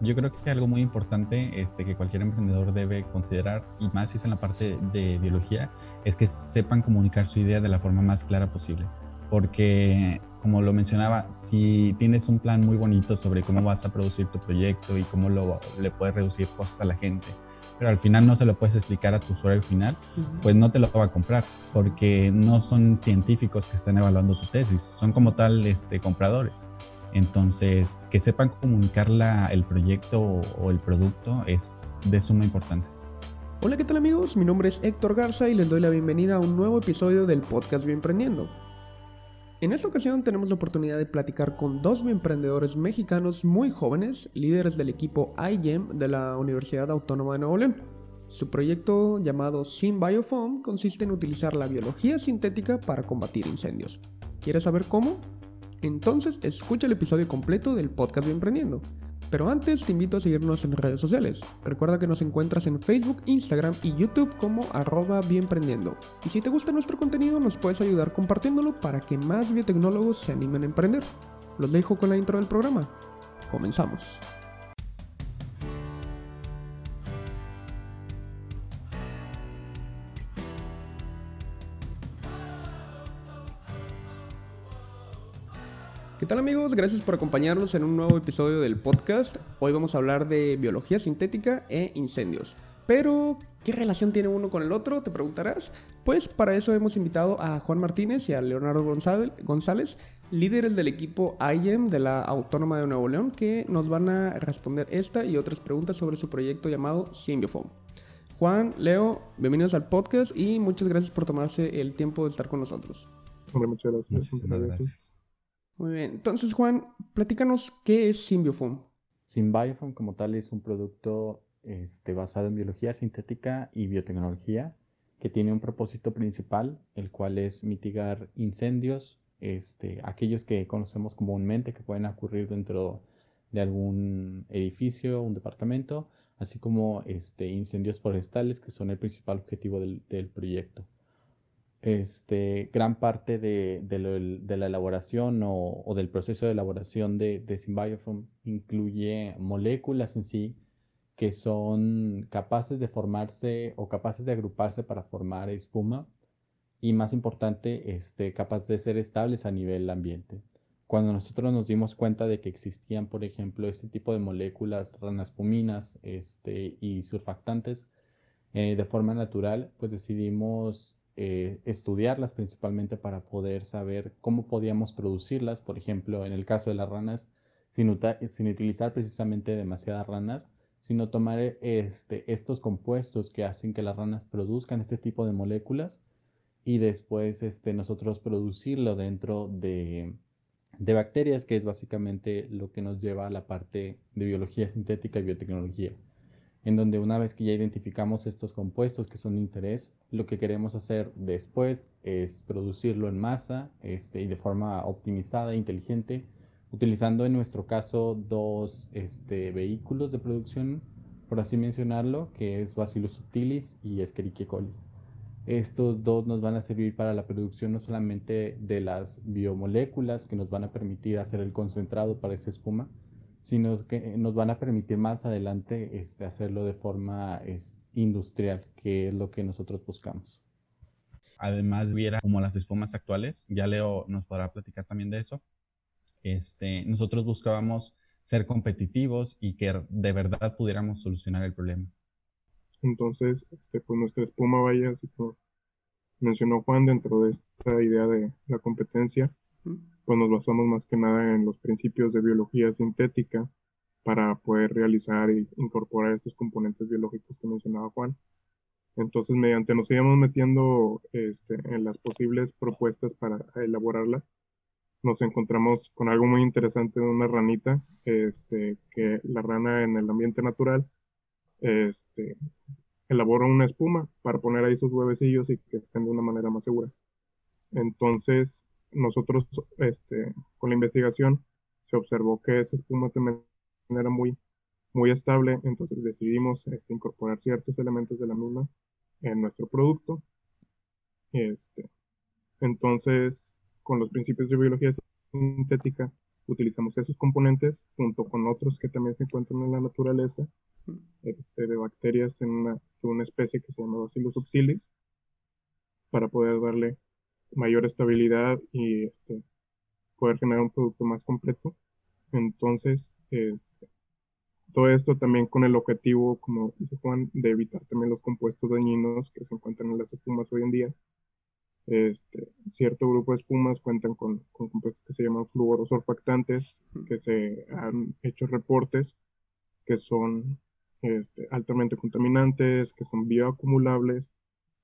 Yo creo que algo muy importante este, que cualquier emprendedor debe considerar, y más si es en la parte de biología, es que sepan comunicar su idea de la forma más clara posible. Porque, como lo mencionaba, si tienes un plan muy bonito sobre cómo vas a producir tu proyecto y cómo lo, le puedes reducir cosas a la gente, pero al final no se lo puedes explicar a tu usuario final, pues no te lo va a comprar, porque no son científicos que están evaluando tu tesis, son como tal este, compradores. Entonces, que sepan comunicar el proyecto o, el producto es de suma importancia. Hola, ¿qué tal amigos? Mi nombre es Héctor Garza y les doy la bienvenida a un nuevo episodio del podcast Bienprendiendo. En esta ocasión tenemos la oportunidad de platicar con dos emprendedores mexicanos muy jóvenes, líderes del equipo iGEM de la Universidad Autónoma de Nuevo León. Su proyecto llamado SynBiofoam consiste en utilizar la biología sintética para combatir incendios. ¿Quieres saber cómo? Entonces escucha el episodio completo del podcast de Emprendiendo. Pero antes te invito a seguirnos en redes sociales. Recuerda que nos encuentras en Facebook, Instagram y YouTube como arroba bienprendiendo. Y si te gusta nuestro contenido nos puedes ayudar compartiéndolo para que más biotecnólogos se animen a emprender. Los dejo con la intro del programa. Comenzamos. ¿Qué tal amigos? Gracias por acompañarnos en un nuevo episodio del podcast. Hoy vamos a hablar de biología sintética e incendios. Pero, ¿qué relación tiene uno con el otro? Te preguntarás. Pues para eso hemos invitado a Juan Martínez y a Leonardo González, líderes del equipo IEM de la Autónoma de Nuevo León, que nos van a responder esta y otras preguntas sobre su proyecto llamado Symbiofoam. Juan, Leo, bienvenidos al podcast y muchas gracias por tomarse el tiempo de estar con nosotros. Hombre, muchas gracias. Muchas gracias. Muy bien. Entonces, Juan, platícanos qué es Symbiofoam. Symbiofoam como tal es un producto este, basado en biología sintética y biotecnología que tiene un propósito principal, el cual es mitigar incendios, este, aquellos que conocemos comúnmente que pueden ocurrir dentro de algún edificio, un departamento, así como este, incendios forestales que son el principal objetivo del proyecto este, gran parte de, la elaboración o, del proceso de elaboración de, de incluye moléculas en sí que son capaces de formarse o capaces de agruparse para formar espuma y más importante, este, capaces de ser estables a nivel ambiente. Cuando nosotros nos dimos cuenta de que existían, por ejemplo, este tipo de moléculas ranaspuminas este, y surfactantes eh, de forma natural, pues decidimos eh, estudiarlas principalmente para poder saber cómo podíamos producirlas, por ejemplo, en el caso de las ranas, sin, utilizar precisamente demasiadas ranas, sino tomar este, estos compuestos que hacen que las ranas produzcan este tipo de moléculas y después este, nosotros producirlo dentro de, de bacterias, que es básicamente lo que nos lleva a la parte de biología sintética y biotecnología en donde una vez que ya identificamos estos compuestos que son de interés, lo que queremos hacer después es producirlo en masa este, y de forma optimizada e inteligente, utilizando en nuestro caso dos este, vehículos de producción, por así mencionarlo, que es Bacillus subtilis y Escherichia coli. Estos dos nos van a servir para la producción no solamente de las biomoléculas que nos van a permitir hacer el concentrado para esa espuma, sino que nos van a permitir más adelante este, hacerlo de forma industrial, que es lo que nosotros buscamos. Además, viera como las espumas actuales, ya Leo nos podrá platicar también de eso. Este, nosotros buscábamos ser competitivos y que de verdad pudiéramos solucionar el problema. Entonces, este, pues nuestra espuma vaya, así como mencionó Juan, dentro de esta idea de la competencia, pues nos basamos más que nada en los principios de biología sintética para poder realizar e incorporar estos componentes biológicos que mencionaba Juan. Entonces, mediante nos íbamos metiendo este, en las posibles propuestas para elaborarla, nos encontramos con algo muy interesante de una ranita, este, que la rana en el ambiente natural este, elabora una espuma para poner ahí sus huevecillos y que estén de una manera más segura. Entonces, nosotros este, con la investigación se observó que esa espuma era muy, muy estable, entonces decidimos este, incorporar ciertos elementos de la misma en nuestro producto. Este, entonces, con los principios de biología sintética, utilizamos esos componentes junto con otros que también se encuentran en la naturaleza, este, de bacterias en una, de una especie que se llama Bacillus subtilis, para poder darle mayor estabilidad y este, poder generar un producto más completo. Entonces, este, todo esto también con el objetivo, como dice Juan, de evitar también los compuestos dañinos que se encuentran en las espumas hoy en día. Este, cierto grupo de espumas cuentan con, compuestos que se llaman fluorosurfactantes, que se han hecho reportes que son este, altamente contaminantes, que son bioacumulables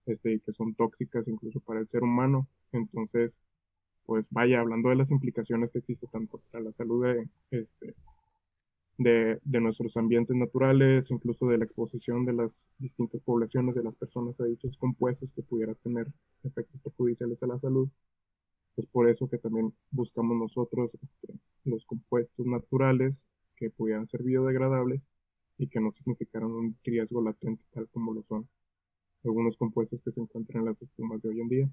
este, y que son tóxicas incluso para el ser humano. Entonces, pues vaya, hablando de las implicaciones que existen tanto para la salud de, este, de, de, nuestros ambientes naturales, incluso de la exposición de las distintas poblaciones de las personas a dichos compuestos que pudiera tener efectos perjudiciales a la salud. Es por eso que también buscamos nosotros este, los compuestos naturales que pudieran ser biodegradables y que no significaran un riesgo latente tal como lo son algunos compuestos que se encuentran en las espumas de hoy en día.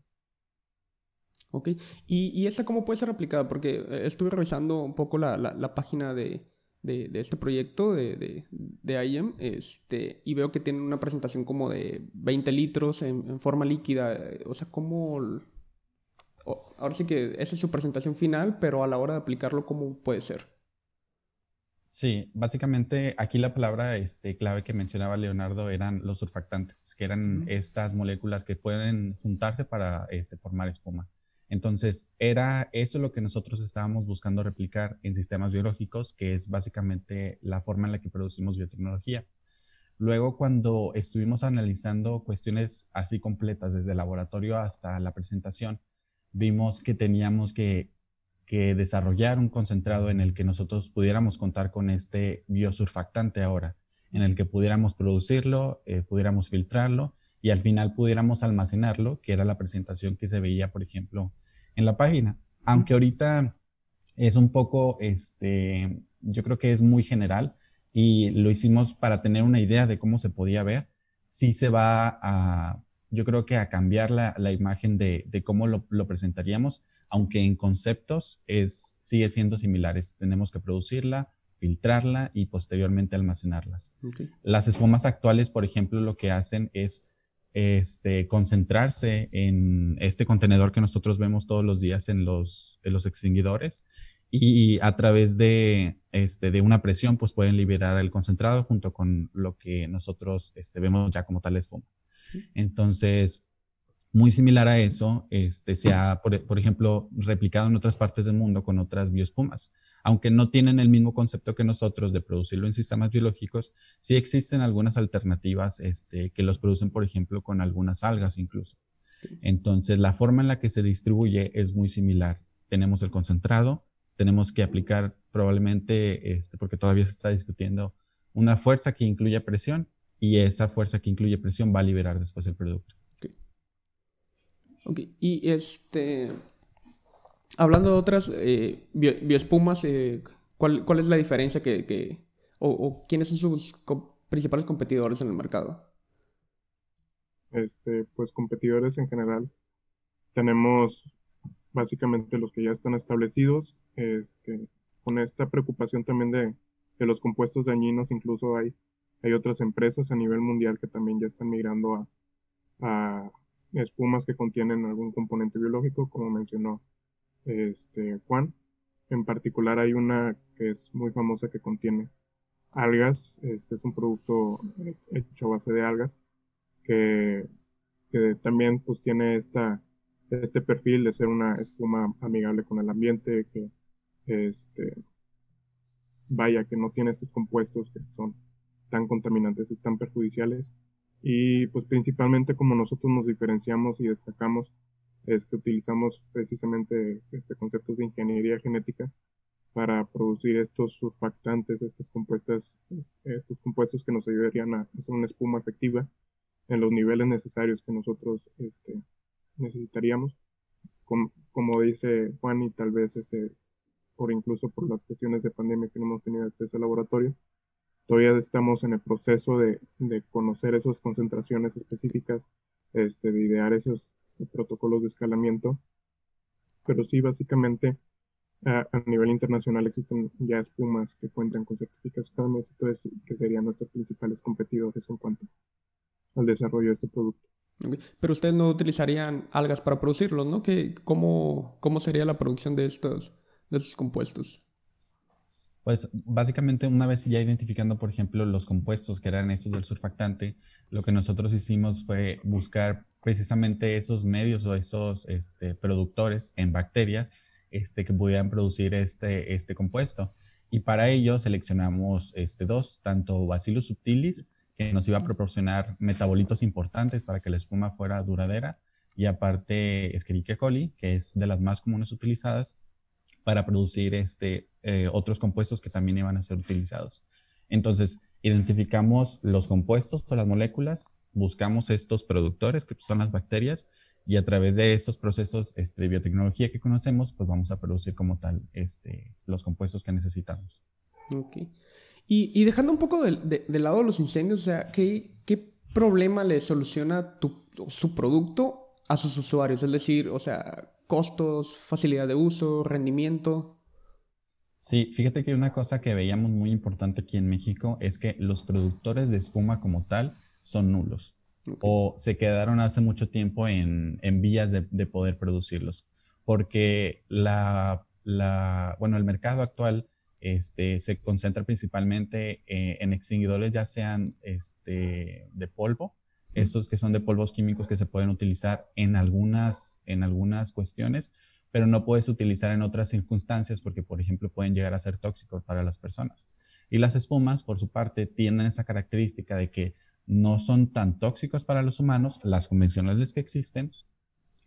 Ok, ¿y, y esta cómo puede ser aplicada? Porque eh, estuve revisando un poco la, la, página de, de, de, este proyecto de, de, de IEM este, y veo que tienen una presentación como de 20 litros en, en forma líquida. O sea, ¿cómo...? Ahora sí que esa es su presentación final, pero a la hora de aplicarlo, ¿cómo puede ser? Sí, básicamente aquí la palabra este, clave que mencionaba Leonardo eran los surfactantes, que eran estas moléculas que pueden juntarse para este, formar espuma. Entonces, era eso lo que nosotros estábamos buscando replicar en sistemas biológicos, que es básicamente la forma en la que producimos biotecnología. Luego, cuando estuvimos analizando cuestiones así completas, desde el laboratorio hasta la presentación, vimos que teníamos que que desarrollar un concentrado en el que nosotros pudiéramos contar con este biosurfactante ahora, en el que pudiéramos producirlo, eh, pudiéramos filtrarlo y al final pudiéramos almacenarlo, que era la presentación que se veía, por ejemplo, en la página. Aunque ahorita es un poco, este, yo creo que es muy general y lo hicimos para tener una idea de cómo se podía ver. Sí se va a, yo creo que a cambiar la, la imagen de, de cómo lo, lo, presentaríamos, aunque en conceptos es, sigue siendo similares. Tenemos que producirla, filtrarla y posteriormente almacenarlas. Las espumas actuales, por ejemplo, lo que hacen es este, concentrarse en este contenedor que nosotros vemos todos los días en los, en los extinguidores y a través de, este, de una presión pues pueden liberar el concentrado junto con lo que nosotros este, vemos ya como tal espuma. Entonces, muy similar a eso, este, se ha, por, ejemplo, replicado en otras partes del mundo con otras biospumas. Aunque no tienen el mismo concepto que nosotros de producirlo en sistemas biológicos, sí existen algunas alternativas este, que los producen, por ejemplo, con algunas algas incluso. Entonces, la forma en la que se distribuye es muy similar. Tenemos el concentrado, tenemos que aplicar probablemente, este, porque todavía se está discutiendo, una fuerza que incluya presión y esa fuerza que incluye presión va a liberar después el producto. Ok, y este, hablando de otras eh, bioespumas, eh, ¿cuál, ¿cuál, es la diferencia que, o, quiénes son sus principales competidores en el mercado? Este, pues competidores en general. Tenemos básicamente los que ya están establecidos, este, con esta preocupación también de, de los compuestos dañinos, incluso hay hay otras empresas a nivel mundial que también ya están migrando a, espumas que contienen algún componente biológico, como mencionó este Juan. En particular hay una que es muy famosa que contiene algas. Este es un producto hecho a base de algas que, que también pues tiene esta, este perfil de ser una espuma amigable con el ambiente, que este, vaya, que no tiene estos compuestos que son tan contaminantes y tan perjudiciales. Y pues principalmente como nosotros nos diferenciamos y destacamos es que utilizamos precisamente este conceptos de ingeniería genética para producir estos surfactantes, estas compuestas, estos compuestos que nos ayudarían a hacer una espuma efectiva en los niveles necesarios que nosotros este, necesitaríamos. Como, como dice Juan, y tal vez este, por incluso por las cuestiones de pandemia que no hemos tenido acceso al laboratorio, Todavía estamos en el proceso de, de conocer esas concentraciones específicas, este, de idear esos protocolos de escalamiento. Pero sí, básicamente, a, nivel internacional existen ya espumas que cuentan con certificaciones, entonces que serían nuestros principales competidores en cuanto al desarrollo de este producto. Pero ustedes no utilizarían algas para producirlos, ¿no? ¿Qué, cómo, ¿Cómo sería la producción de estos, de estos compuestos? Pues básicamente una vez ya identificando, por ejemplo, los compuestos que eran esos del surfactante, lo que nosotros hicimos fue buscar precisamente esos medios o esos este, productores en bacterias este, que pudieran producir este, este compuesto. Y para ello seleccionamos este, dos, tanto Bacillus subtilis, que nos iba a proporcionar metabolitos importantes para que la espuma fuera duradera, y aparte Escherichia coli, que es de las más comunes utilizadas para producir este, eh, otros compuestos que también iban a ser utilizados. Entonces, identificamos los compuestos o las moléculas, buscamos estos productores, que son las bacterias, y a través de estos procesos este, de biotecnología que conocemos, pues vamos a producir como tal este, los compuestos que necesitamos. Ok. Y, dejando un poco de, lado los incendios, o sea, ¿qué, qué problema le soluciona tu, su producto a sus usuarios? Es decir, o sea, costos, facilidad de uso, rendimiento. Sí, fíjate que una cosa que veíamos muy importante aquí en México es que los productores de espuma como tal son nulos o se quedaron hace mucho tiempo en, en vías de, de, poder producirlos porque la, la, bueno, el mercado actual este, se concentra principalmente eh, en extinguidores ya sean este, de polvo esos que son de polvos químicos que se pueden utilizar en algunas, en algunas cuestiones, pero no puedes utilizar en otras circunstancias porque, por ejemplo, pueden llegar a ser tóxicos para las personas. Y las espumas, por su parte, tienen esa característica de que no son tan tóxicos para los humanos, las convencionales que existen,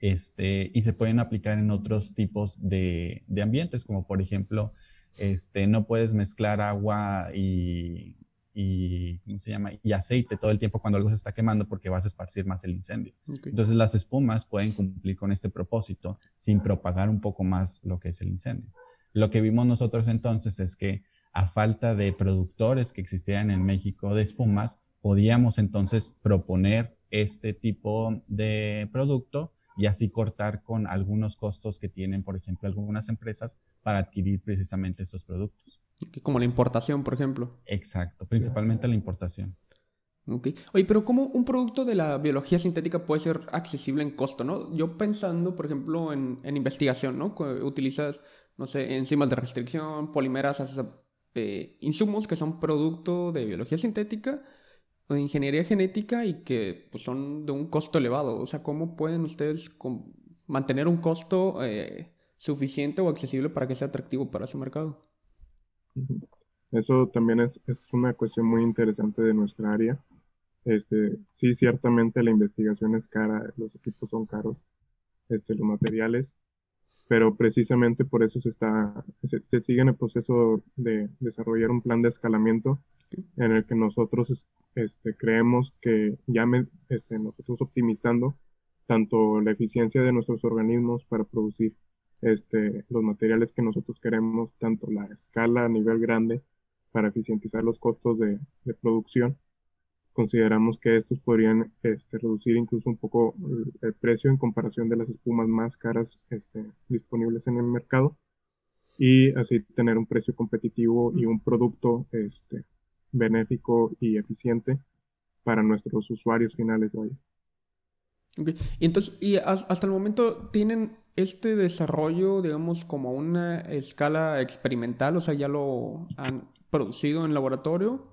este, y se pueden aplicar en otros tipos de, de ambientes, como por ejemplo, este, no puedes mezclar agua y y, ¿cómo se llama? y aceite todo el tiempo cuando algo se está quemando porque vas a esparcir más el incendio. Entonces las espumas pueden cumplir con este propósito sin propagar un poco más lo que es el incendio. Lo que vimos nosotros entonces es que a falta de productores que existieran en México de espumas, podíamos entonces proponer este tipo de producto y así cortar con algunos costos que tienen, por ejemplo, algunas empresas para adquirir precisamente estos productos. Como la importación, por ejemplo. Exacto, principalmente la importación. Ok. Oye, pero ¿cómo un producto de la biología sintética puede ser accesible en costo, no? Yo pensando, por ejemplo, en, investigación, ¿no? Utilizas, no sé, enzimas de restricción, polimeras, eh, insumos que son producto de biología sintética o de ingeniería genética y que pues, son de un costo elevado. O sea, ¿cómo pueden ustedes mantener un costo eh, suficiente o accesible para que sea atractivo para su mercado? Eso también es, es, una cuestión muy interesante de nuestra área. Este, sí, ciertamente la investigación es cara, los equipos son caros, este, los materiales, pero precisamente por eso se está, se, sigue en el proceso de desarrollar un plan de escalamiento en el que nosotros este, creemos que ya me, este, nosotros optimizando tanto la eficiencia de nuestros organismos para producir este, los materiales que nosotros queremos, tanto la escala a nivel grande para eficientizar los costos de, producción. Consideramos que estos podrían este, reducir incluso un poco el precio en comparación de las espumas más caras este, disponibles en el mercado y así tener un precio competitivo y un producto este, benéfico y eficiente para nuestros usuarios finales. Y entonces, y hasta el momento tienen este desarrollo, digamos, como una escala experimental, o sea, ya lo han producido en laboratorio.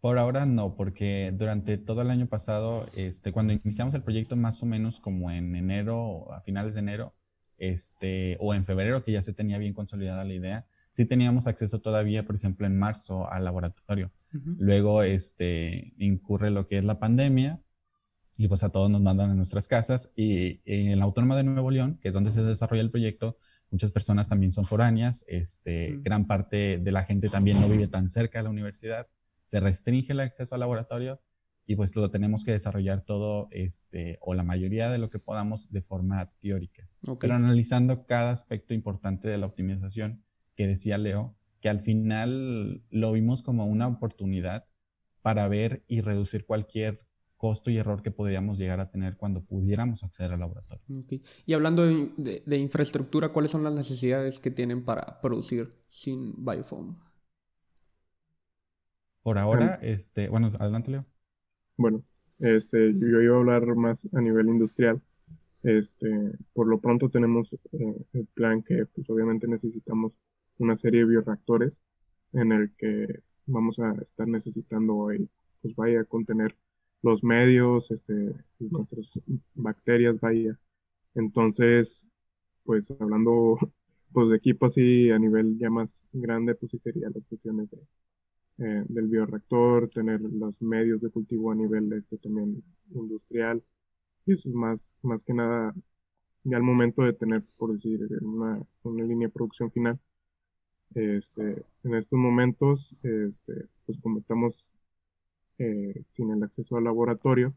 Por ahora no, porque durante todo el año pasado, este, cuando iniciamos el proyecto más o menos como en enero, a finales de enero, este, o en febrero, que ya se tenía bien consolidada la idea, sí teníamos acceso todavía, por ejemplo, en marzo al laboratorio. Luego, este, incurre lo que es la pandemia, y pues a todos nos mandan a nuestras casas. Y, en la Autónoma de Nuevo León, que es donde se desarrolla el proyecto, muchas personas también son foráneas, este, gran parte de la gente también no vive tan cerca de la universidad, se restringe el acceso al laboratorio y pues lo tenemos que desarrollar todo, este, o la mayoría de lo que podamos de forma teórica. Pero analizando cada aspecto importante de la optimización que decía Leo, que al final lo vimos como una oportunidad para ver y reducir cualquier costo y error que podríamos llegar a tener cuando pudiéramos acceder al laboratorio. Y hablando de, infraestructura, ¿cuáles son las necesidades que tienen para producir sin biofoam? Por ahora, este, bueno, adelante Leo. Bueno, este, yo iba a hablar más a nivel industrial. Este, por lo pronto tenemos eh, el plan que pues obviamente necesitamos una serie de bioreactores en el que vamos a estar necesitando hoy, pues vaya a contener los medios, este, nuestras bacterias, vaya. Entonces, pues hablando pues de equipo así a nivel ya más grande, pues sí serían las cuestiones de, eh, del bioreactor, tener los medios de cultivo a nivel este también industrial. Y eso es más, más que nada ya al momento de tener, por decir, una, una línea de producción final. Este, en estos momentos, este, pues como estamos eh, sin el acceso al laboratorio,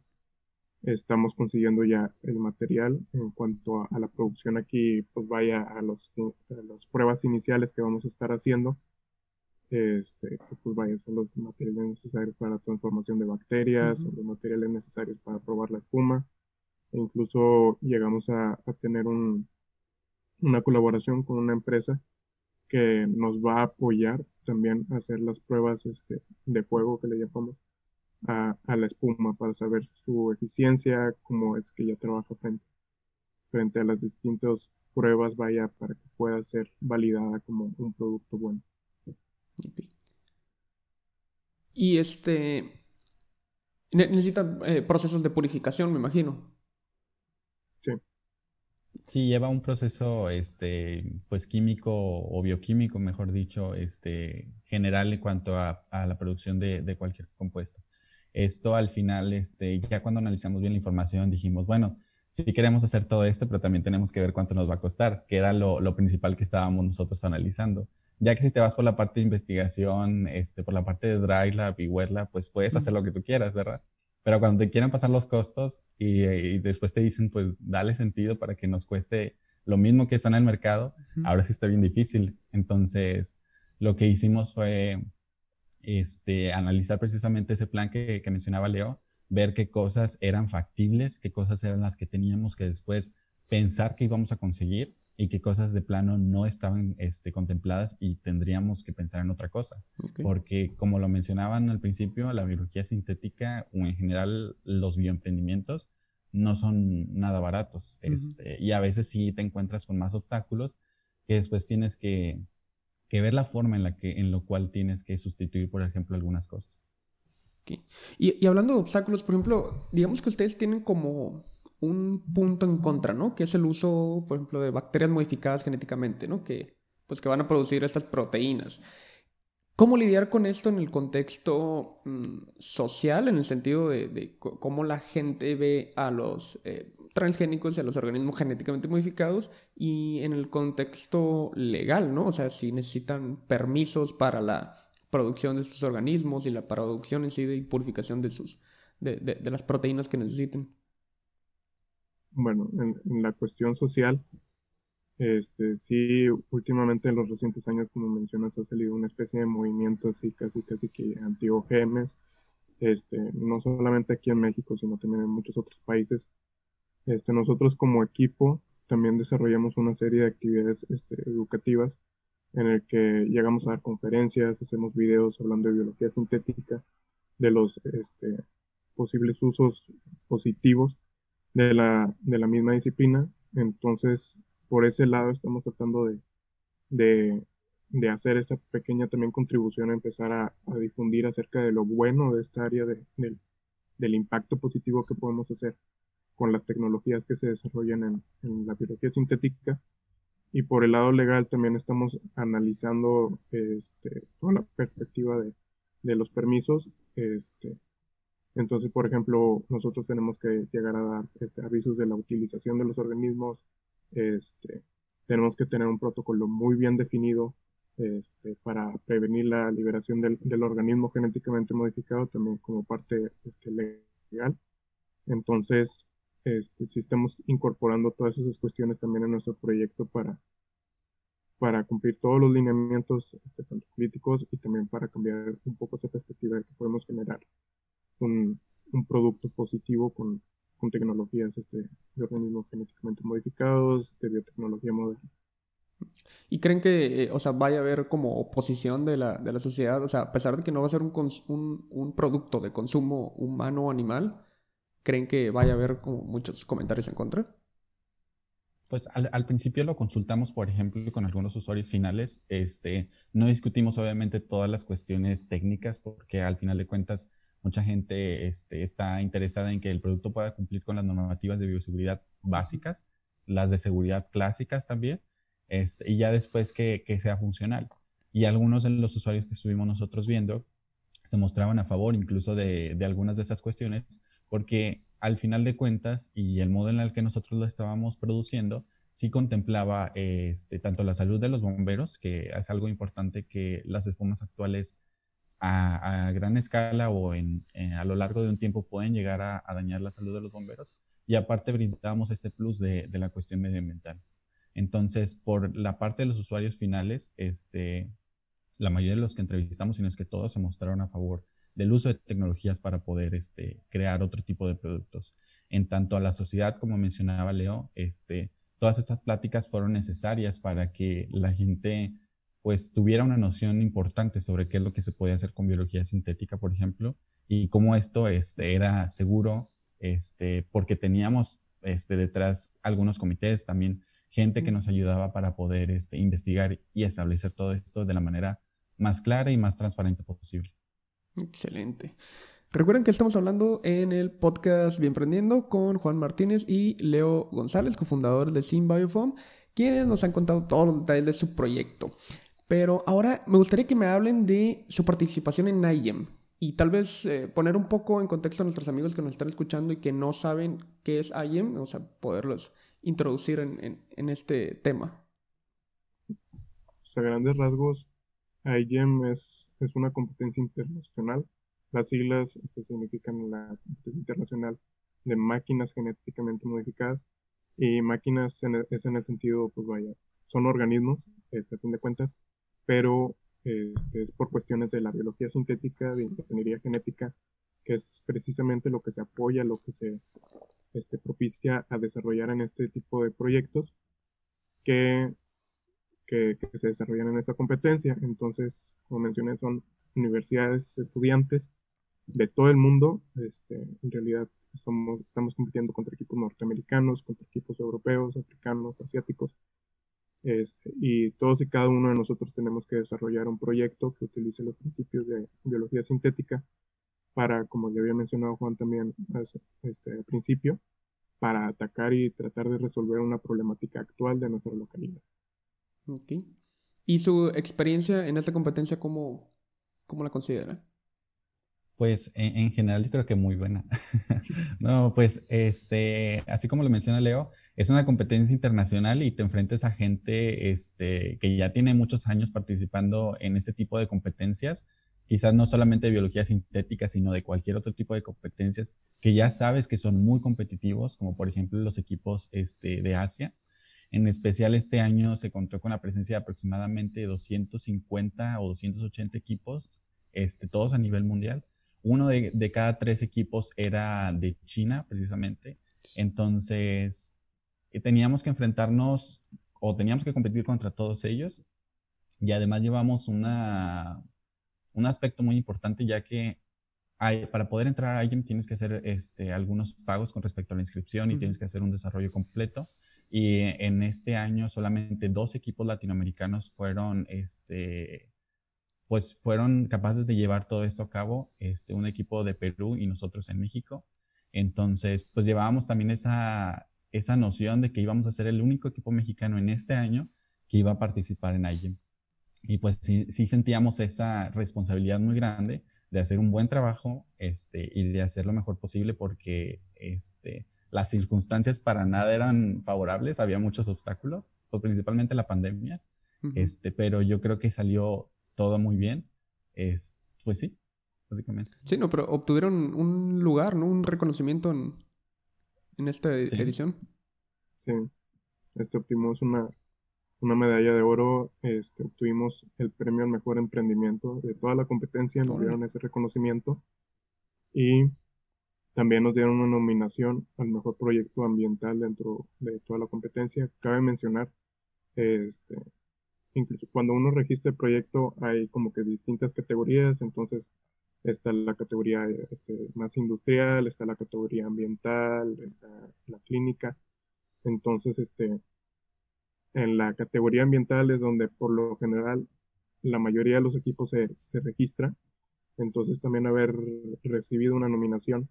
estamos consiguiendo ya el material en cuanto a, la producción aquí, pues vaya a, los, las pruebas iniciales que vamos a estar haciendo. Este, pues vaya, son los materiales necesarios para la transformación de bacterias, son los materiales necesarios para probar la espuma. E incluso llegamos a, a tener un, una colaboración con una empresa que nos va a apoyar también a hacer las pruebas este, de fuego que le llamamos a, la espuma para saber su eficiencia, cómo es que ella trabaja frente, frente a las distintas pruebas, vaya, para que pueda ser validada como un producto bueno. Y este necesita eh, procesos de purificación, me imagino. Sí. Sí, lleva un proceso, este, pues químico o bioquímico, mejor dicho, este, general en cuanto a, la producción de, cualquier compuesto. Esto al final, este, ya cuando analizamos bien la información, dijimos, bueno, sí queremos hacer todo esto, pero también tenemos que ver cuánto nos va a costar, que era lo, principal que estábamos nosotros analizando. Ya que si te vas por la parte de investigación, este, por la parte de Lab y Wet Lab, pues puedes hacer lo que tú quieras, ¿verdad? Pero cuando te quieren pasar los costos y, después te dicen, pues dale sentido para que nos cueste lo mismo que está en el mercado, ahora sí está bien difícil. Entonces, lo que hicimos fue este, analizar precisamente ese plan que, que mencionaba Leo, ver qué cosas eran factibles, qué cosas eran las que teníamos que después pensar que íbamos a conseguir y qué cosas de plano no estaban este, contempladas y tendríamos que pensar en otra cosa. Porque como lo mencionaban al principio, la biología sintética o en general los bioemprendimientos no son nada baratos. este, y a veces sí te encuentras con más obstáculos que después tienes que, que, ver la forma en la que, en lo cual tienes que sustituir, por ejemplo, algunas cosas. Y, hablando de obstáculos, por ejemplo, digamos que ustedes tienen como un punto en contra, ¿no? Que es el uso, por ejemplo, de bacterias modificadas genéticamente, ¿no? Que, pues, que van a producir estas proteínas. ¿Cómo lidiar con esto en el contexto mm, social, en el sentido de, cómo la gente ve a los eh, transgénicos y a los organismos genéticamente modificados y en el contexto legal, ¿no? O sea, si necesitan permisos para la producción de sus organismos y la producción en sí de purificación de, sus, de, de las proteínas que necesiten bueno, en, la cuestión social, este, sí, últimamente en los recientes años, como mencionas, ha salido una especie de movimiento así, casi, casi que anti-OGMs, este, no solamente aquí en México, sino también en muchos otros países. Este, nosotros como equipo también desarrollamos una serie de actividades este, educativas en el que llegamos a dar conferencias, hacemos videos hablando de biología sintética, de los este, posibles usos positivos de la, de la misma disciplina. Entonces, por ese lado estamos tratando de, de, hacer esa pequeña también contribución a empezar a, a, difundir acerca de lo bueno de esta área de, del impacto positivo que podemos hacer con las tecnologías que se desarrollan en, en, la biología sintética. Y por el lado legal también estamos analizando este, toda la perspectiva de, de los permisos este, entonces, por ejemplo, nosotros tenemos que llegar a dar este, avisos de la utilización de los organismos. Este, tenemos que tener un protocolo muy bien definido este, para prevenir la liberación del, del, organismo genéticamente modificado también como parte este, legal. Entonces, este, si estamos incorporando todas esas cuestiones también en nuestro proyecto para, para cumplir todos los lineamientos este, políticos y también para cambiar un poco esa perspectiva de que podemos generar un, un producto positivo con, con tecnologías este, de organismos genéticamente modificados, de biotecnología moderna. ¿Y creen que, eh, o sea, vaya a haber como oposición de la, de la sociedad? O sea, a pesar de que no va a ser un, un, un producto de consumo humano o animal, ¿creen que vaya a haber como muchos comentarios en contra? Pues al, al, principio lo consultamos, por ejemplo, con algunos usuarios finales. Este, no discutimos obviamente todas las cuestiones técnicas porque al final de cuentas mucha gente este, está interesada en que el producto pueda cumplir con las normativas de bioseguridad básicas, las de seguridad clásicas también, este, y ya después que, que sea funcional. Y algunos de los usuarios que estuvimos nosotros viendo se mostraban a favor incluso de, de algunas de esas cuestiones porque al final de cuentas y el modo en el que nosotros lo estábamos produciendo, sí contemplaba este, tanto la salud de los bomberos, que es algo importante que las espumas actuales a, gran escala o en, eh, a lo largo de un tiempo pueden llegar a, dañar la salud de los bomberos, y aparte brindábamos este plus de, la cuestión medioambiental. Entonces, por la parte de los usuarios finales, este, la mayoría de los que entrevistamos, sino es que todos se mostraron a favor del uso de tecnologías para poder este, crear otro tipo de productos. En tanto a la sociedad, como mencionaba Leo, este, todas estas pláticas fueron necesarias para que la gente pues tuviera una noción importante sobre qué es lo que se puede hacer con biología sintética, por ejemplo, y cómo esto este, era seguro, este, porque teníamos este, detrás algunos comités, también gente que nos ayudaba para poder este, investigar y establecer todo esto de la manera más clara y más transparente posible. Excelente. Recuerden que estamos hablando en el podcast Bien Prendiendo con Juan Martínez y Leo González, cofundadores de Sim Biofoam, quienes nos han contado todos los detalles de su proyecto. Pero ahora me gustaría que me hablen de su participación en IEM y tal vez eh, poner un poco en contexto a nuestros amigos que nos están escuchando y que no saben qué es IEM, o sea, poderlos introducir en, en, este tema. a grandes rasgos, IGEM es, es una competencia internacional. Las siglas este, significan la competencia internacional de máquinas genéticamente modificadas. Y máquinas es en el sentido, pues vaya, son organismos, este, a fin de cuentas, pero este, es por cuestiones de la biología sintética, de ingeniería genética, que es precisamente lo que se apoya, lo que se este, propicia a desarrollar en este tipo de proyectos, que que, se desarrollan en esta competencia. Entonces, como mencioné, son universidades, estudiantes de todo el mundo. Este, en realidad, estamos compitiendo contra equipos norteamericanos, contra equipos europeos, africanos, asiáticos. Este, y todos y cada uno de nosotros tenemos que desarrollar un proyecto que utilice los principios de biología sintética para, como ya había mencionado Juan también este, al principio, para atacar y tratar de resolver una problemática actual de nuestra localidad. ¿Y su experiencia en esta competencia, cómo, cómo la considera? Pues en, general yo creo que muy buena. no, pues este, así como lo menciona Leo, es una competencia internacional y te enfrentas a gente este, que ya tiene muchos años participando en este tipo de competencias, quizás no solamente de biología sintética, sino de cualquier otro tipo de competencias que ya sabes que son muy competitivos, como por ejemplo los equipos este, de Asia. En especial este año se contó con la presencia de aproximadamente 250 o 280 equipos, este, todos a nivel mundial. Uno de, de cada tres equipos era de China, precisamente. Entonces, eh, teníamos que enfrentarnos o teníamos que competir contra todos ellos. Y además llevamos una, un aspecto muy importante, ya que hay, para poder entrar a IGEM tienes que hacer este, algunos pagos con respecto a la inscripción y tienes que hacer un desarrollo completo. Y en este año solamente dos equipos latinoamericanos fueron, este, pues fueron capaces de llevar todo esto a cabo, este, un equipo de Perú y nosotros en México. Entonces, pues llevábamos también esa, esa noción de que íbamos a ser el único equipo mexicano en este año que iba a participar en IGEM. Y pues sí, sí, sentíamos esa responsabilidad muy grande de hacer un buen trabajo este, y de hacer lo mejor posible porque este, las circunstancias para nada eran favorables, había muchos obstáculos, principalmente la pandemia, este, pero yo creo que salió todo muy bien, es, pues sí, básicamente. Sí, no, pero obtuvieron un lugar, ¿no? Un reconocimiento en, en esta edición. Sí, este, obtuvimos una, una medalla de oro, este, obtuvimos el premio al mejor emprendimiento de toda la competencia, nos dieron ese reconocimiento y También nos dieron una nominación al mejor proyecto ambiental dentro de toda la competencia. Cabe mencionar, este, incluso cuando uno registra el proyecto hay como que distintas categorías, entonces está la categoría este, más industrial, está la categoría ambiental, está la clínica. Entonces, este, en la categoría ambiental es donde por lo general la mayoría de los equipos se, se registra. Entonces también haber recibido una nominación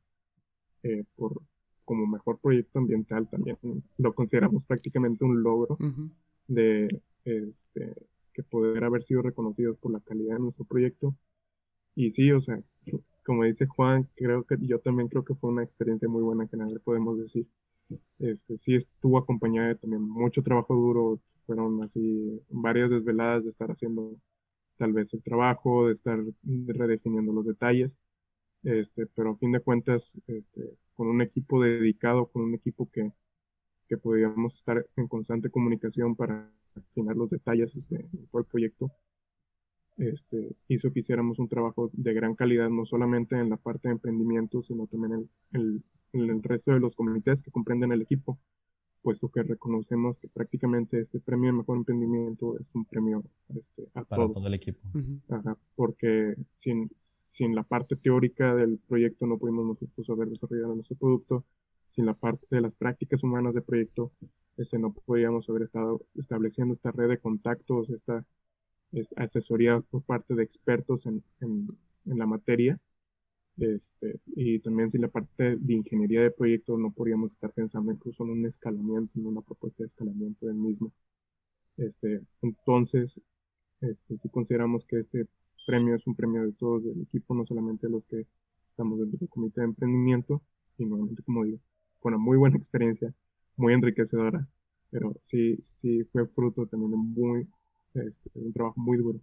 eh, por como mejor proyecto ambiental también lo consideramos prácticamente un logro de este, que poder haber sido reconocidos por la calidad de nuestro proyecto. Y sí, o sea, como dice Juan, creo que yo también creo que fue una experiencia muy buena que nadie podemos decir. Este, sí estuvo acompañada de también mucho trabajo duro, fueron así varias desveladas de estar haciendo tal vez el trabajo, de estar redefiniendo los detalles, este, pero a fin de cuentas, este, con un equipo dedicado, con un equipo que, que podíamos estar en constante comunicación para afinar los detalles este, de el proyecto, este, hizo que hiciéramos un trabajo de gran calidad, no solamente en la parte de emprendimiento, sino también en el resto de los comités que comprenden el equipo puesto que reconocemos que prácticamente este premio de mejor emprendimiento es un premio este, a para todo, el equipo. porque sin, sin la parte teórica del proyecto no pudimos nosotros haber desarrollado nuestro producto, sin la parte de las prácticas humanas del proyecto, este, no podríamos haber estado estableciendo esta red de contactos, esta, asesoría por parte de expertos en, en, en la materia este, y también si la parte de ingeniería de proyecto no podríamos estar pensando incluso en un escalamiento, en una propuesta de escalamiento del mismo. Este, entonces, este, si consideramos que este premio es un premio de todos del equipo, no solamente de los que estamos dentro del comité de emprendimiento, y nuevamente, como digo, fue una muy buena experiencia, muy enriquecedora, pero sí, sí fue fruto también de muy, este, un trabajo muy duro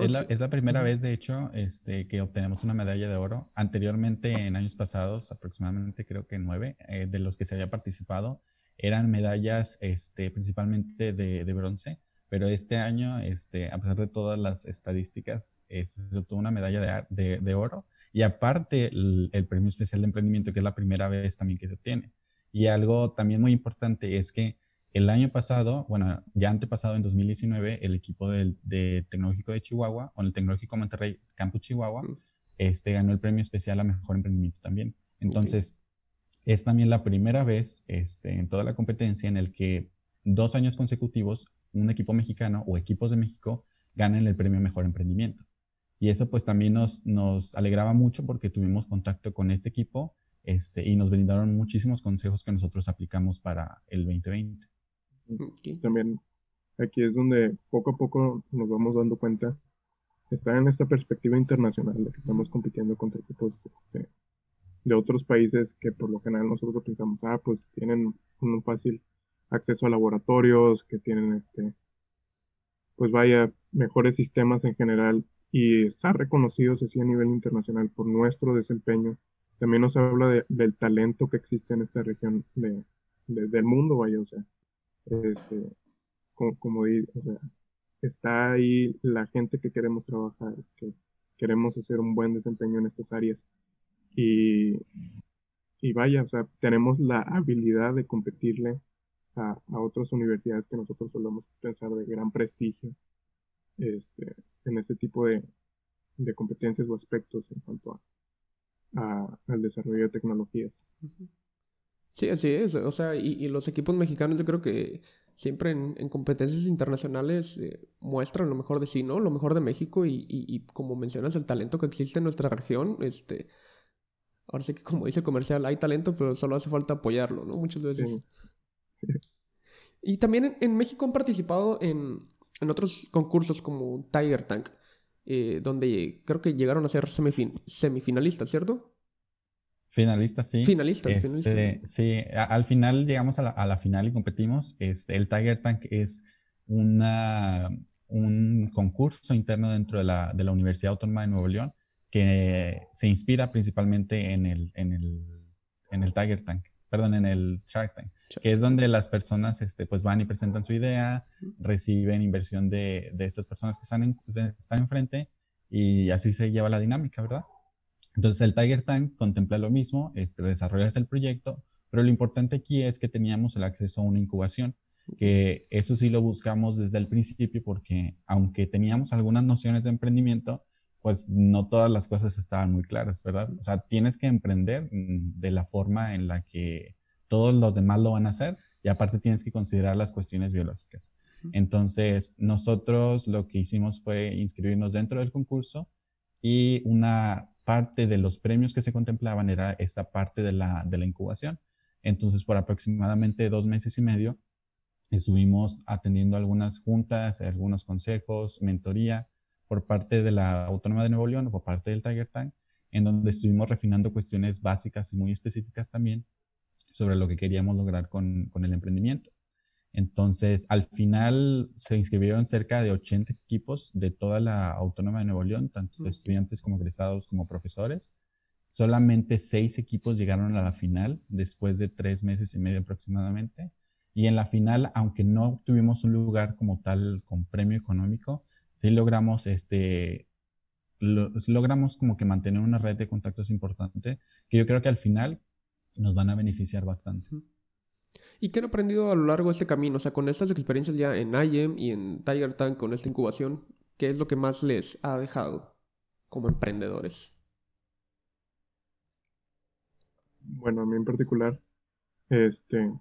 es, la, primera vez, de hecho, este, que obtenemos una medalla de oro. Anteriormente, en años pasados, aproximadamente creo que nueve, eh, de los que se había participado, eran medallas este, principalmente de, de bronce. Pero este año, este, a pesar de todas las estadísticas, se obtuvo una medalla de, de, oro. Y aparte, el, el premio especial de emprendimiento, que es la primera vez también que se obtiene. Y algo también muy importante es que el año pasado, bueno, ya antepasado, en 2019, el equipo del de Tecnológico de Chihuahua, o el Tecnológico Monterrey Campus Chihuahua, este, ganó el premio especial a Mejor Emprendimiento también. Entonces, es también la primera vez este, en toda la competencia en el que dos años consecutivos un equipo mexicano o equipos de México ganen el premio Mejor Emprendimiento. Y eso pues también nos, nos alegraba mucho porque tuvimos contacto con este equipo este, y nos brindaron muchísimos consejos que nosotros aplicamos para el 2020. También aquí es donde poco a poco nos vamos dando cuenta, está en esta perspectiva internacional de que estamos compitiendo contra equipos este, de otros países que por lo general nosotros pensamos, ah, pues tienen un fácil acceso a laboratorios, que tienen este, pues vaya, mejores sistemas en general. Y está reconocido así a nivel internacional por nuestro desempeño. También nos habla del talento que existe en esta región de, del mundo, vaya, o sea, este, como, como está ahí la gente que queremos trabajar, que queremos hacer un buen desempeño en estas áreas. Y, y vaya, o sea, tenemos la habilidad de competirle a, a, otras universidades que nosotros solemos pensar de gran prestigio este, en ese tipo de, de competencias o aspectos en cuanto a, al desarrollo de tecnologías. Sí, así es. O sea, y, los equipos mexicanos yo creo que siempre en, competencias internacionales eh, muestran lo mejor de sí, ¿no? Lo mejor de México y, como mencionas el talento que existe en nuestra región, este... Ahora sí que como dice el comercial, hay talento, pero solo hace falta apoyarlo, ¿no? Muchas veces. Y también en, México han participado en, otros concursos como Tiger Tank, eh, donde creo que llegaron a ser semifinalistas, ¿cierto? Finalistas, sí. Finalistas, este, Sí, al final llegamos a la, final y competimos. Este, el Tiger Tank es una, un concurso interno dentro de la, de la Universidad Autónoma de Nuevo León que se inspira principalmente en el, en el, en el Tiger Tank, perdón, en el Shark Tank, que es donde las personas este, pues van y presentan su idea, reciben inversión de, de estas personas que están, en, están enfrente y así se lleva la dinámica, ¿verdad? Entonces el Tiger Tank contempla lo mismo, este, desarrollas el proyecto, pero lo importante aquí es que teníamos el acceso a una incubación, que eso sí lo buscamos desde el principio porque aunque teníamos algunas nociones de emprendimiento, pues no todas las cosas estaban muy claras, ¿verdad? O sea, tienes que emprender mm, de la forma en la que todos los demás lo van a hacer y aparte tienes que considerar las cuestiones biológicas. Entonces, nosotros lo que hicimos fue inscribirnos dentro del concurso y una parte de los premios que se contemplaban era esta parte de la, de la incubación. Entonces, por aproximadamente dos meses y medio, estuvimos atendiendo algunas juntas, algunos consejos, mentoría por parte de la Autónoma de Nuevo León o por parte del Tiger Tank, en donde estuvimos refinando cuestiones básicas y muy específicas también sobre lo que queríamos lograr con, con el emprendimiento. Entonces, al final se inscribieron cerca de 80 equipos de toda la Autónoma de Nuevo León, tanto estudiantes como egresados como profesores. Solamente seis equipos llegaron a la final después de tres meses y medio aproximadamente. Y en la final, aunque no tuvimos un lugar como tal con premio económico, sí logramos este, logramos como que mantener una red de contactos importante que yo creo que al final nos van a beneficiar bastante. ¿Y qué han aprendido a lo largo de este camino? O sea, con estas experiencias ya en IEM y en Tiger Tank, con esta incubación, ¿qué es lo que más les ha dejado como emprendedores? Bueno, a mí en particular, este,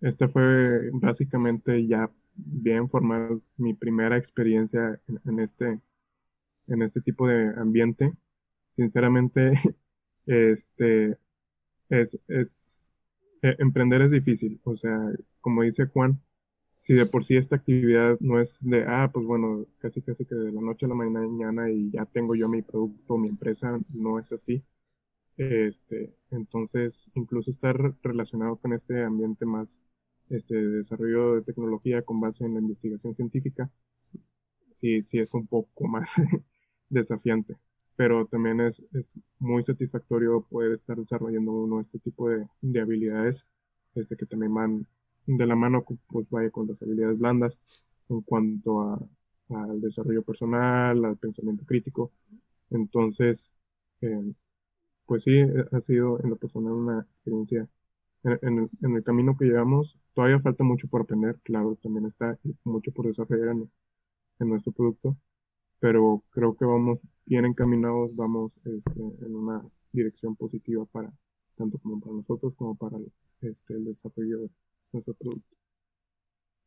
esta fue básicamente ya bien formal mi primera experiencia en, este, en este tipo de ambiente. Sinceramente, este, es, es eh, emprender es difícil. O sea, como dice Juan, si de por sí esta actividad no es de, ah, pues bueno, casi casi que de la noche a la mañana y ya tengo yo mi producto, mi empresa, no es así. Este, entonces, incluso estar relacionado con este ambiente más, este, desarrollo de tecnología con base en la investigación científica, sí, sí es un poco más desafiante pero también es, es, muy satisfactorio poder estar desarrollando uno este tipo de, de habilidades, este que también van de la mano, pues vaya con las habilidades blandas en cuanto a, al desarrollo personal, al pensamiento crítico. Entonces, eh, pues sí, ha sido en lo personal una experiencia. En, el, camino que llevamos, todavía falta mucho por aprender, claro, también está mucho por desarrollar en, en nuestro producto, pero creo que vamos bien encaminados, vamos este, en una dirección positiva para tanto como para nosotros como para este, el desarrollo de nuestro producto.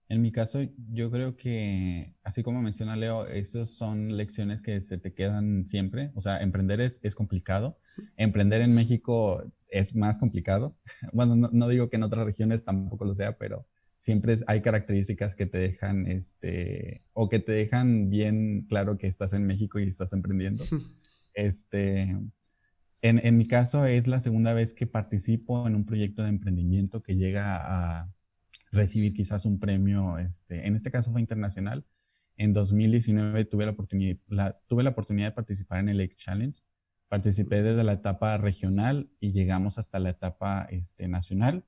En mi caso, yo creo que, así como menciona Leo, esas son lecciones que se te quedan siempre. O sea, emprender es, es complicado. Emprender en México es más complicado. Bueno, no, no, digo que en otras regiones tampoco lo sea, pero siempre hay características que te dejan, este, o que te dejan bien claro que estás en México y estás emprendiendo. este, en, en, mi caso es la segunda vez que participo en un proyecto de emprendimiento que llega a recibir quizás un premio, este, en este caso fue internacional. En 2019 tuve la oportunidad, la, tuve la oportunidad de participar en el X Challenge. Participé desde la etapa regional y llegamos hasta la etapa este, nacional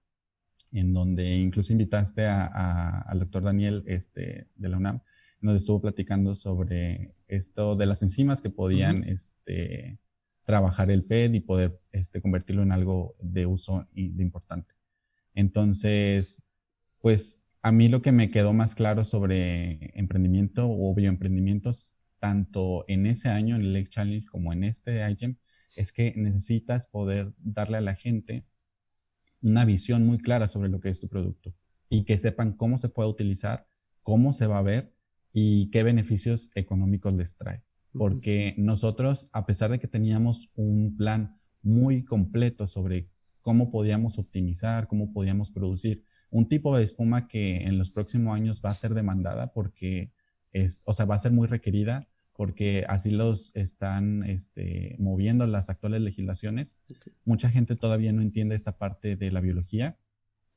en donde incluso invitaste al doctor Daniel este, de la UNAM, nos estuvo platicando sobre esto de las enzimas que podían este, trabajar el PET y poder este, convertirlo en algo de uso de importante. Entonces, pues a mí lo que me quedó más claro sobre emprendimiento o bioemprendimientos, tanto en ese año, en el Lake Challenge, como en este IGEM, es que necesitas poder darle a la gente una visión muy clara sobre lo que es tu producto y que sepan cómo se puede utilizar, cómo se va a ver y qué beneficios económicos les trae. Porque nosotros, a pesar de que teníamos un plan muy completo sobre cómo podíamos optimizar, cómo podíamos producir un tipo de espuma que en los próximos años va a ser demandada porque es, o sea, va a ser muy requerida porque así los están este, moviendo las actuales legislaciones. Mucha gente todavía no entiende esta parte de la biología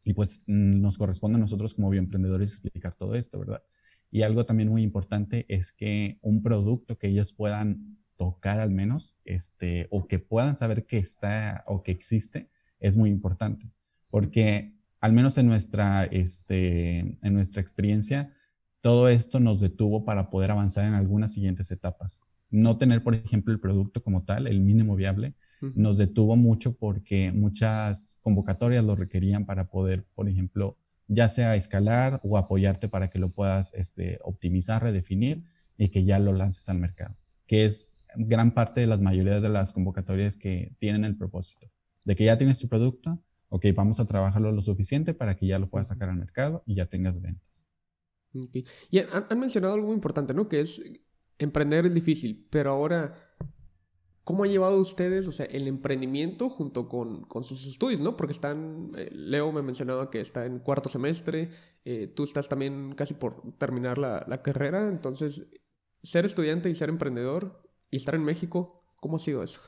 y pues mm, nos corresponde a nosotros como bioemprendedores explicar todo esto, ¿verdad? Y algo también muy importante es que un producto que ellos puedan tocar al menos, este, o que puedan saber que está o que existe, es muy importante, porque al menos en nuestra, este, en nuestra experiencia, todo esto nos detuvo para poder avanzar en algunas siguientes etapas. no tener, por ejemplo, el producto como tal, el mínimo viable, nos detuvo mucho porque muchas convocatorias lo requerían para poder, por ejemplo, ya sea escalar o apoyarte para que lo puedas este, optimizar, redefinir y que ya lo lances al mercado, que es gran parte de las mayorías de las convocatorias que tienen el propósito, de que ya tienes tu producto, ok, vamos a trabajarlo lo suficiente para que ya lo puedas sacar al mercado y ya tengas ventas. Y han, mencionado algo muy importante, ¿no? Que es emprender es difícil, pero ahora, ¿cómo han llevado ustedes, o sea, el emprendimiento junto con, sus estudios, ¿no? Porque están, eh, Leo me mencionaba que está en cuarto semestre, eh, tú estás también casi por terminar la, la carrera, entonces, ser estudiante y ser emprendedor y estar en México, ¿cómo ha sido eso?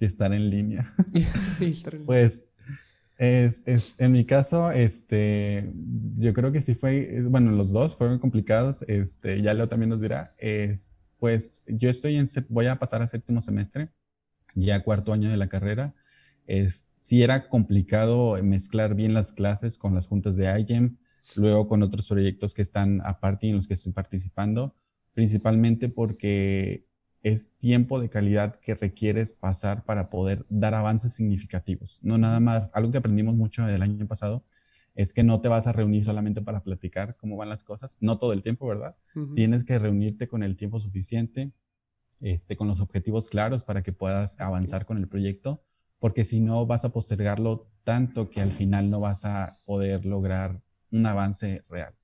Y estar en línea. Pues es, es, en mi caso, este, yo creo que sí fue, bueno, los dos fueron complicados, este, ya Leo también nos dirá, es, pues yo estoy en, voy a pasar a séptimo semestre, ya cuarto año de la carrera, es, sí era complicado mezclar bien las clases con las juntas de IGEM, luego con otros proyectos que están aparte y en los que estoy participando, principalmente porque es tiempo de calidad que requieres pasar para poder dar avances significativos. No nada más, algo que aprendimos mucho del año pasado es que no te vas a reunir solamente para platicar cómo van las cosas, no todo el tiempo, ¿verdad? Tienes que reunirte con el tiempo suficiente, este, con los objetivos claros para que puedas avanzar con el proyecto, porque si no vas a postergarlo tanto que al final no vas a poder lograr un avance real.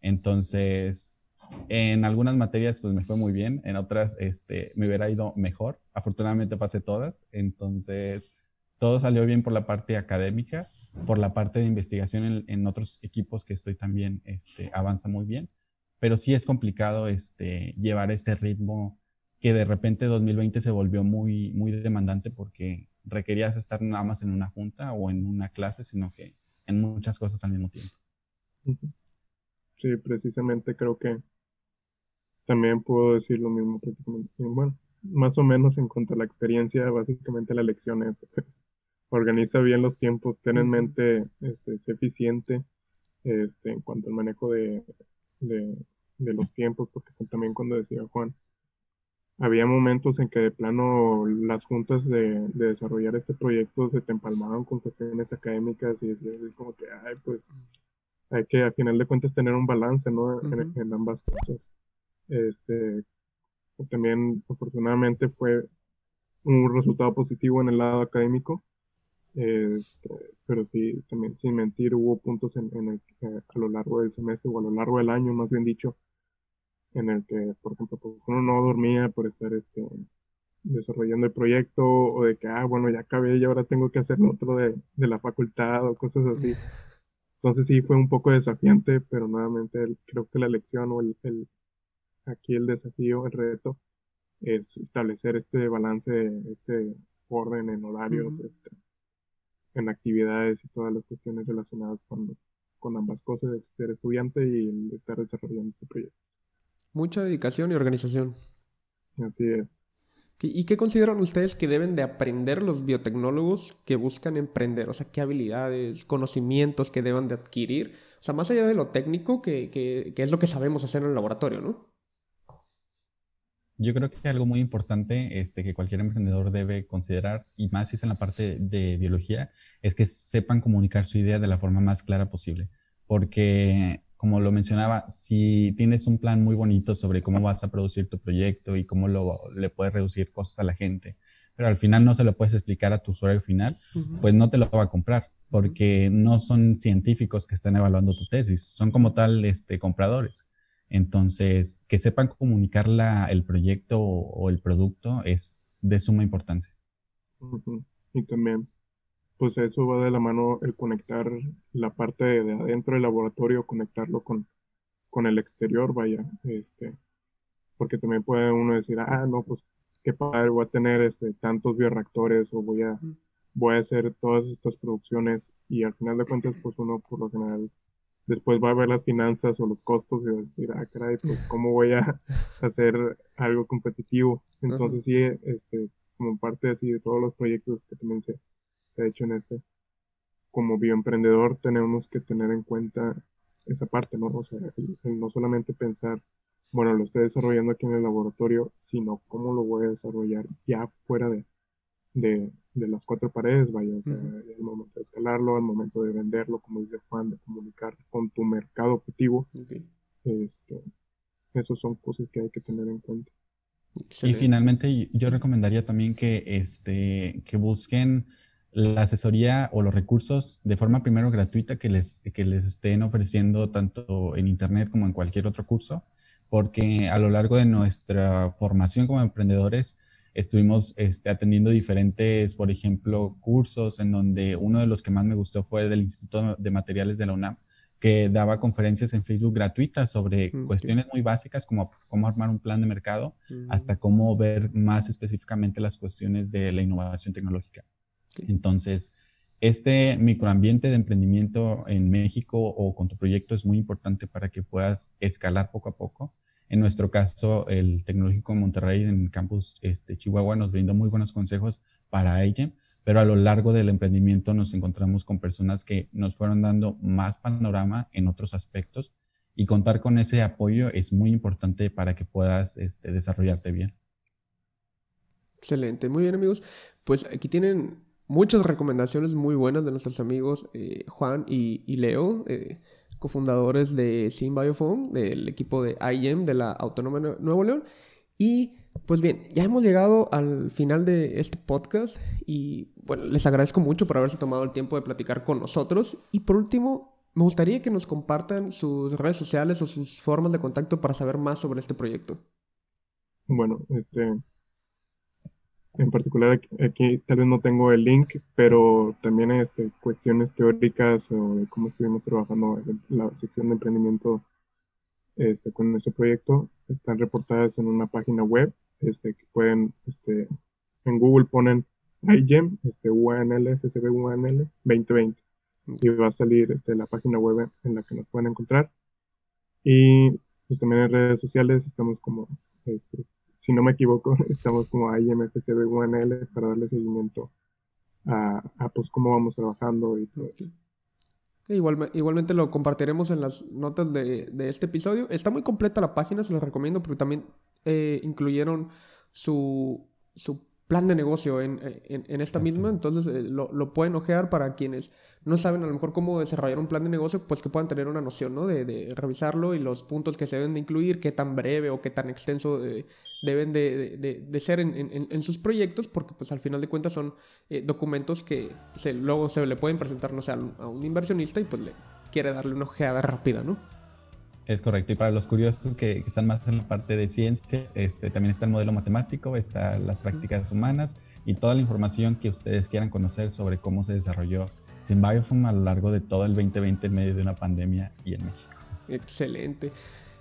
Entonces, en algunas materias pues me fue muy bien, en otras este, me hubiera ido mejor. Afortunadamente pasé todas, entonces todo salió bien por la parte académica, por la parte de investigación en, otros equipos que estoy también este, avanza muy bien, pero sí es complicado este, llevar este ritmo que de repente 2020 se volvió muy, muy demandante porque requerías estar nada más en una junta o en una clase, sino que en muchas cosas al mismo tiempo. Sí, precisamente creo que también puedo decir lo mismo prácticamente. Bueno, más o menos en cuanto a la experiencia, básicamente la lección es, pues, organiza bien los tiempos, ten en mente, este, sé eficiente, este, en cuanto al manejo de, de, los tiempos, porque también cuando decía Juan, había momentos en que de plano las juntas de, de desarrollar este proyecto se te empalmaban con cuestiones académicas y decías como que, ay, pues hay que a final de cuentas tener un balance, ¿no? en, ambas cosas. Este, también afortunadamente fue un resultado positivo en el lado académico, este, pero sí, también sin mentir, hubo puntos en, el, eh, a lo largo del semestre o a lo largo del año, más bien dicho, en el que, por ejemplo, pues, uno no dormía por estar este, desarrollando el proyecto o de que, ah, bueno, ya acabé y ahora tengo que hacer otro de, de la facultad o cosas así. Entonces sí fue un poco desafiante, pero nuevamente creo que la lección o el, aquí el desafío, el reto, es establecer este balance, este orden en horarios, este, en actividades y todas las cuestiones relacionadas con, con ambas cosas, de ser estudiante y el estar desarrollando este proyecto. Mucha dedicación y organización. Así es. ¿Y qué consideran ustedes que deben de aprender los biotecnólogos que buscan emprender? O sea, ¿qué habilidades, conocimientos que deban de adquirir? O sea, más allá de lo técnico, que, que es lo que sabemos hacer en el laboratorio, ¿no? Yo creo que algo muy importante este, que cualquier emprendedor debe considerar, y más si es en la parte de biología, es que sepan comunicar su idea de la forma más clara posible. Porque, como lo mencionaba, si tienes un plan muy bonito sobre cómo vas a producir tu proyecto y cómo lo, le puedes reducir cosas a la gente, pero al final no se lo puedes explicar a tu usuario final, pues no te lo va a comprar, porque no son científicos que están evaluando tu tesis, son como tal este, compradores. Entonces, que sepan comunicar el proyecto o, el producto es de suma importancia. Y también, pues eso va de la mano el conectar la parte de, adentro del laboratorio, conectarlo con, con el exterior, vaya, este, porque también puede uno decir, ah, no, pues qué padre, voy a tener este, tantos bioreactores o voy a, voy a hacer todas estas producciones y al final de cuentas, pues uno por lo general después va a ver las finanzas o los costos y va a decir, ah, caray, pues cómo voy a hacer algo competitivo. Entonces sí, este, como parte así de todos los proyectos que también se, se ha hecho en este, como bioemprendedor tenemos que tener en cuenta esa parte, ¿no? O sea, no solamente pensar bueno, lo estoy desarrollando aquí en el laboratorio, sino cómo lo voy a desarrollar ya fuera de, de, de las cuatro paredes, vaya, o sea, el momento de escalarlo, el momento de venderlo, como dice Juan, de comunicar con tu mercado objetivo. Este, esas son cosas que hay que tener en cuenta. Y finalmente yo recomendaría también que, este, que busquen la asesoría o los recursos de forma primero gratuita que les, que les estén ofreciendo tanto en internet como en cualquier otro curso, porque a lo largo de nuestra formación como emprendedores estuvimos este, atendiendo diferentes, por ejemplo, cursos en donde uno de los que más me gustó fue del Instituto de Materiales de la UNAM, que daba conferencias en Facebook gratuitas sobre mm, cuestiones muy básicas como cómo armar un plan de mercado mm. hasta cómo ver más específicamente las cuestiones de la innovación tecnológica. Entonces, este microambiente de emprendimiento en México o con tu proyecto es muy importante para que puedas escalar poco a poco. En nuestro caso, el Tecnológico de Monterrey en el campus este, Chihuahua nos brindó muy buenos consejos para IGEM pero a lo largo del emprendimiento nos encontramos con personas que nos fueron dando más panorama en otros aspectos y contar con ese apoyo es muy importante para que puedas este, desarrollarte bien. Excelente, muy bien amigos. Pues aquí tienen muchas recomendaciones muy buenas de nuestros amigos eh, Juan y, Leo, eh, cofundadores de SimBiophone, del equipo de IEM de la Autónoma de Nuevo León. Y pues bien, ya hemos llegado al final de este podcast y bueno, les agradezco mucho por haberse tomado el tiempo de platicar con nosotros. Y por último, me gustaría que nos compartan sus redes sociales o sus formas de contacto para saber más sobre este proyecto. Bueno, este, en particular aquí, tal vez no tengo el link, pero también este, cuestiones teóricas o de cómo estuvimos trabajando en la sección de emprendimiento este, con ese proyecto están reportadas en una página web este, que pueden, este, en Google ponen iGEM, este, UNL, FCB UNL 2020 y va a salir este, la página web en la que nos pueden encontrar. Y pues también en redes sociales estamos como, este, si no me equivoco, estamos como IGEM, FCB UNL para darle seguimiento a, pues cómo vamos trabajando y todo eso. igualmente lo compartiremos en las notas de, de, este episodio. Está muy completa la página, se los recomiendo porque también eh, incluyeron su, su plan de negocio en, en, esta misma, entonces eh, lo, lo, pueden ojear para quienes no saben a lo mejor cómo desarrollar un plan de negocio, pues que puedan tener una noción, ¿no? De, de revisarlo y los puntos que se deben de incluir, qué tan breve o qué tan extenso eh, deben de, de, ser en, sus proyectos, porque pues al final de cuentas son documentos que se, luego se le pueden presentar, no sé, a un, inversionista y pues le quiere darle una ojeada rápida, ¿no? Es correcto. Y para los curiosos que, están más en la parte de ciencias, este, también está el modelo matemático, está las prácticas humanas y toda la información que ustedes quieran conocer sobre cómo se desarrolló SymBioform a lo largo de todo el 2020 en medio de una pandemia y en México. Excelente.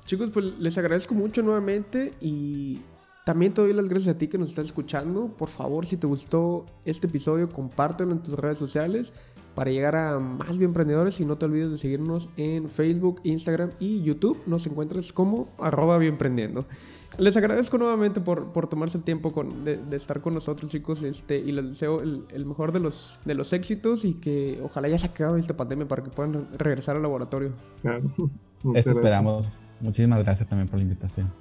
Chicos, pues les agradezco mucho nuevamente y también te doy las gracias a ti que nos estás escuchando. Por favor, si te gustó este episodio, compártelo en tus redes sociales para llegar a más emprendedores y no te olvides de seguirnos en Facebook, Instagram y YouTube. Nos encuentras como arroba bienprendiendo. Les agradezco nuevamente por, por tomarse el tiempo con, de, estar con nosotros chicos este, y les deseo el, mejor de los, de los éxitos y que ojalá ya se acabe esta pandemia para que puedan regresar al laboratorio. Eso esperamos. Muchísimas gracias también por la invitación.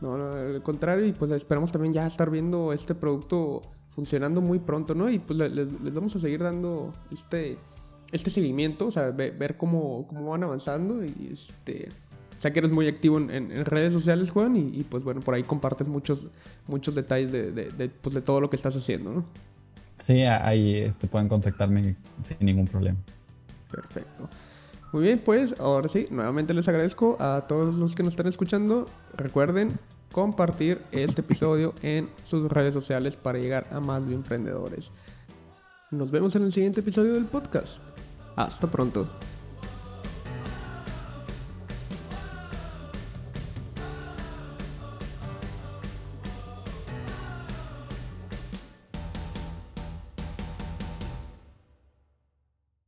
No, no, al contrario, y pues esperamos también ya estar viendo este producto funcionando muy pronto, ¿no? Y pues les, vamos a seguir dando este, este seguimiento, o sea, ver, cómo, cómo, van avanzando y este... Sé que eres muy activo en, redes sociales, Juan, y, pues bueno, por ahí compartes muchos, muchos detalles de, de, pues, de todo lo que estás haciendo, ¿no? Sí, ahí se este, pueden contactarme sin ningún problema. Perfecto. Muy bien, pues ahora sí, nuevamente les agradezco a todos los que nos están escuchando. Recuerden compartir este episodio en sus redes sociales para llegar a más emprendedores. Nos vemos en el siguiente episodio del podcast. Hasta pronto.